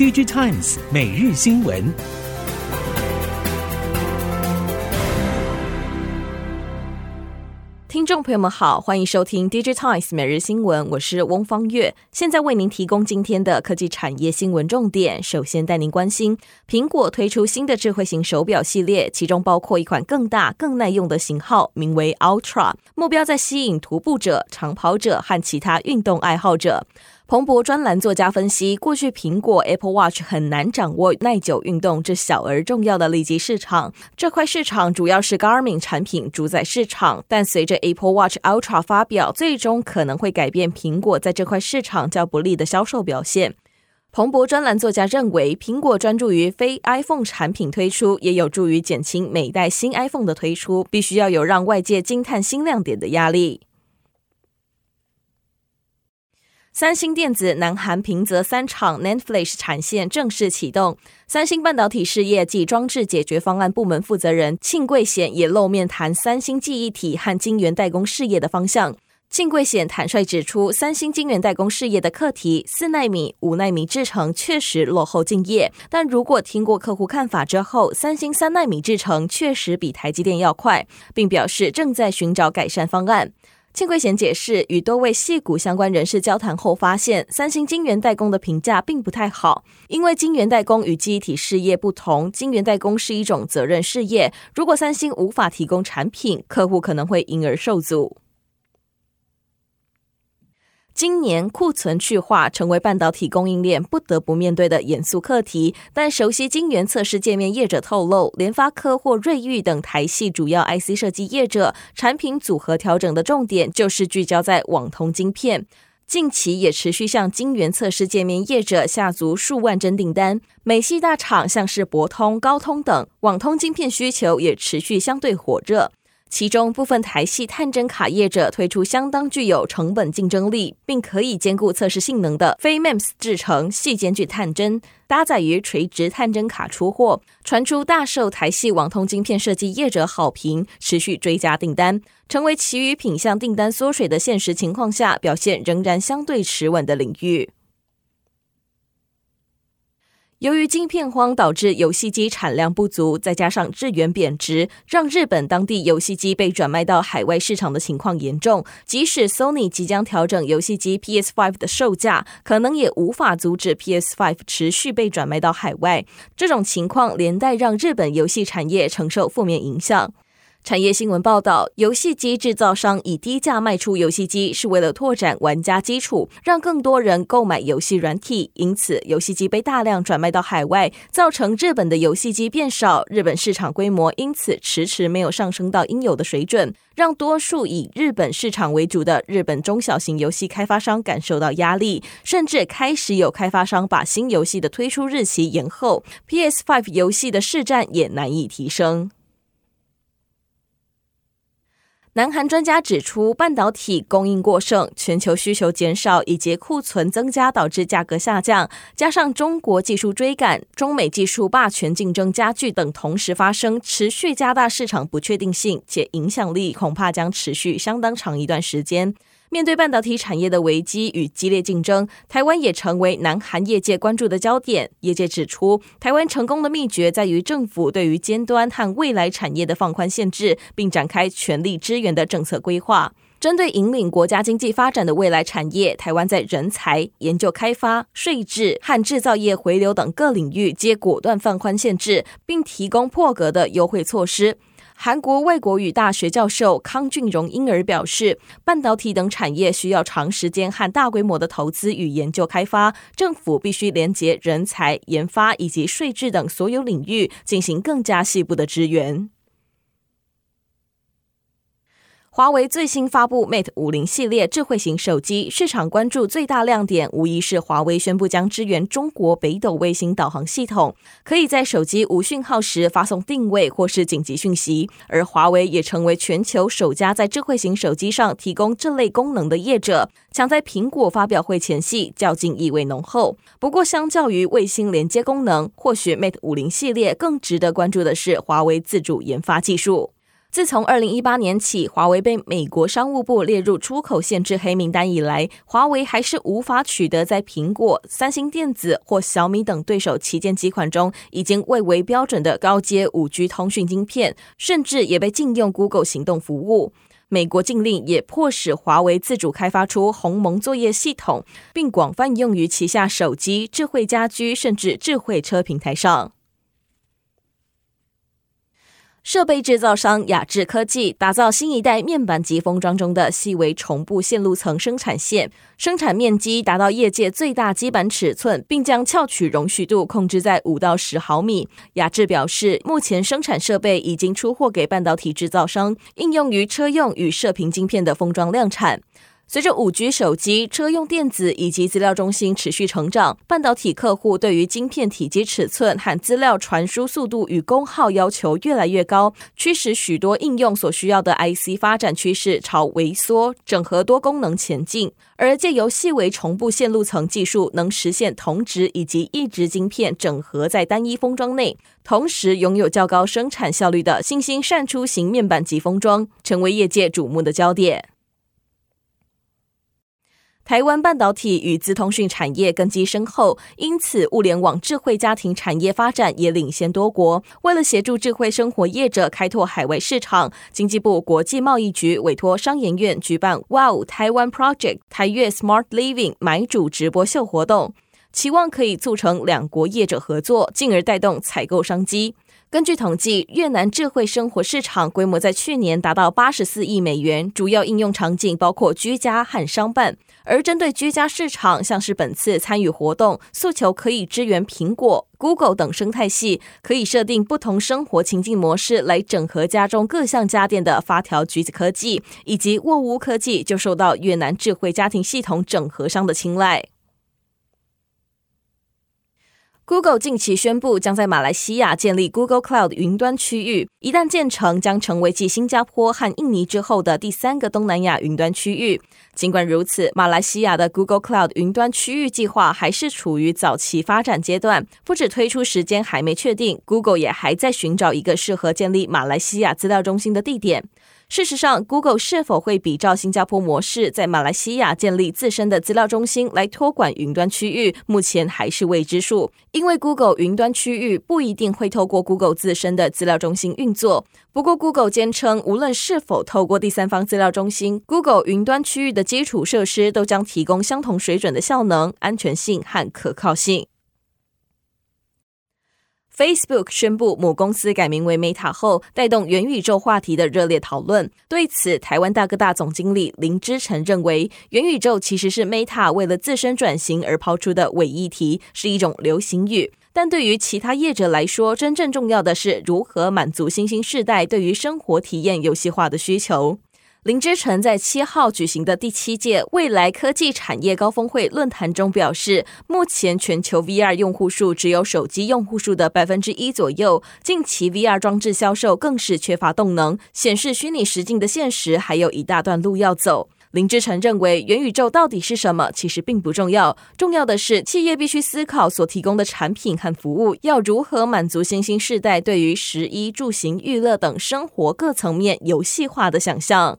DG Times 每日新闻。听众朋友们好，欢迎收听 DG Times 每日新闻，我是翁方月，现在为您提供今天的科技产业新闻重点。首先带您关心，苹果推出新的智慧型手表系列，其中包括一款更大、更耐用的型号，名为 Ultra，目标在吸引徒步者、长跑者和其他运动爱好者。彭博专栏作家分析，过去苹果 Apple Watch 很难掌握耐久运动这小而重要的利基市场。这块市场主要是 Garmin 产品主宰市场，但随着 Apple Watch Ultra 发表，最终可能会改变苹果在这块市场较不利的销售表现。彭博专栏作家认为，苹果专注于非 iPhone 产品推出，也有助于减轻每代新 iPhone 的推出，必须要有让外界惊叹新亮点的压力。三星电子南韩平泽三厂 NAND Flash 产线正式启动。三星半导体事业及装置解决方案部门负责人庆贵显也露面谈三星记忆体和晶圆代工事业的方向。庆贵显坦率指出，三星晶圆代工事业的课题四奈米、五奈米制程确实落后敬业，但如果听过客户看法之后，三星三奈米制程确实比台积电要快，并表示正在寻找改善方案。庆贵贤解释，与多位系股相关人士交谈后发现，三星晶圆代工的评价并不太好，因为晶圆代工与记忆体事业不同，晶圆代工是一种责任事业，如果三星无法提供产品，客户可能会因而受阻。今年库存去化成为半导体供应链不得不面对的严肃课题，但熟悉晶圆测试界面业者透露，联发科或瑞昱等台系主要 IC 设计业者产品组合调整的重点就是聚焦在网通晶片，近期也持续向晶圆测试界面业者下足数万针订单。美系大厂像是博通、高通等网通晶片需求也持续相对火热。其中部分台系探针卡业者推出相当具有成本竞争力，并可以兼顾测试性能的非 MEMS 制程细间距探针，搭载于垂直探针卡出货，传出大受台系网通晶片设计业者好评，持续追加订单，成为其余品项订单缩水的现实情况下，表现仍然相对持稳的领域。由于晶片荒导致游戏机产量不足，再加上日元贬值，让日本当地游戏机被转卖到海外市场的情况严重。即使 Sony 即将调整游戏机 PS5 的售价，可能也无法阻止 PS5 持续被转卖到海外。这种情况连带让日本游戏产业承受负面影响。产业新闻报道，游戏机制造商以低价卖出游戏机，是为了拓展玩家基础，让更多人购买游戏软体。因此，游戏机被大量转卖到海外，造成日本的游戏机变少，日本市场规模因此迟迟没有上升到应有的水准，让多数以日本市场为主的日本中小型游戏开发商感受到压力，甚至开始有开发商把新游戏的推出日期延后。PS5 游戏的市占也难以提升。南韩专家指出，半导体供应过剩、全球需求减少以及库存增加导致价格下降，加上中国技术追赶、中美技术霸权竞争加剧等同时发生，持续加大市场不确定性，且影响力恐怕将持续相当长一段时间。面对半导体产业的危机与激烈竞争，台湾也成为南韩业界关注的焦点。业界指出，台湾成功的秘诀在于政府对于尖端和未来产业的放宽限制，并展开全力支援的政策规划。针对引领国家经济发展的未来产业，台湾在人才、研究开发、税制和制造业回流等各领域皆果断放宽限制，并提供破格的优惠措施。韩国外国语大学教授康俊荣因而表示，半导体等产业需要长时间和大规模的投资与研究开发，政府必须连接人才、研发以及税制等所有领域，进行更加细部的支援。华为最新发布 Mate 五零系列智慧型手机，市场关注最大亮点无疑是华为宣布将支援中国北斗卫星导航系统，可以在手机无讯号时发送定位或是紧急讯息。而华为也成为全球首家在智慧型手机上提供这类功能的业者，抢在苹果发表会前夕，较劲意味浓厚。不过，相较于卫星连接功能，或许 Mate 五零系列更值得关注的是华为自主研发技术。自从二零一八年起，华为被美国商务部列入出口限制黑名单以来，华为还是无法取得在苹果、三星电子或小米等对手旗舰机款中已经蔚为标准的高阶五 G 通讯晶片，甚至也被禁用 Google 行动服务。美国禁令也迫使华为自主开发出鸿蒙作业系统，并广泛用于旗下手机、智慧家居甚至智慧车平台上。设备制造商雅致科技打造新一代面板级封装中的细微重布线路层生产线，生产面积达到业界最大基板尺寸，并将翘曲容许度控制在五到十毫米。雅致表示，目前生产设备已经出货给半导体制造商，应用于车用与射频晶片的封装量产。随着五 G 手机、车用电子以及资料中心持续成长，半导体客户对于晶片体积尺寸和资料传输速度与功耗要求越来越高，驱使许多应用所需要的 IC 发展趋势朝微缩、整合多功能前进。而借由细微重布线路层技术，能实现同值以及异值晶片整合在单一封装内，同时拥有较高生产效率的新兴扇出型面板级封装，成为业界瞩目的焦点。台湾半导体与资通讯产业根基深厚，因此物联网智慧家庭产业发展也领先多国。为了协助智慧生活业者开拓海外市场，经济部国际贸易局委托商研院举办 “Wow Taiwan Project” 台越 Smart Living 买主直播秀活动，期望可以促成两国业者合作，进而带动采购商机。根据统计，越南智慧生活市场规模在去年达到八十四亿美元，主要应用场景包括居家和商办。而针对居家市场，像是本次参与活动诉求可以支援苹果、Google 等生态系，可以设定不同生活情境模式来整合家中各项家电的发条橘子科技，以及沃屋科技，就受到越南智慧家庭系统整合商的青睐。Google 近期宣布，将在马来西亚建立 Google Cloud 云端区域。一旦建成，将成为继新加坡和印尼之后的第三个东南亚云端区域。尽管如此，马来西亚的 Google Cloud 云端区域计划还是处于早期发展阶段，不止推出时间还没确定，Google 也还在寻找一个适合建立马来西亚资料中心的地点。事实上，Google 是否会比照新加坡模式，在马来西亚建立自身的资料中心来托管云端区域，目前还是未知数。因为 Google 云端区域不一定会透过 Google 自身的资料中心运作。不过，Google 坚称，无论是否透过第三方资料中心，Google 云端区域的基础设施都将提供相同水准的效能、安全性和可靠性。Facebook 宣布母公司改名为 Meta 后，带动元宇宙话题的热烈讨论。对此，台湾大哥大总经理林之晨认为，元宇宙其实是 Meta 为了自身转型而抛出的伪议题，是一种流行语。但对于其他业者来说，真正重要的是如何满足新兴世代对于生活体验游戏化的需求。林之晨在七号举行的第七届未来科技产业高峰会论坛中表示，目前全球 VR 用户数只有手机用户数的百分之一左右，近期 VR 装置销售更是缺乏动能，显示虚拟实境的现实还有一大段路要走。林之晨认为，元宇宙到底是什么，其实并不重要，重要的是企业必须思考所提供的产品和服务要如何满足新兴世代对于食衣住行娱乐等生活各层面游戏化的想象。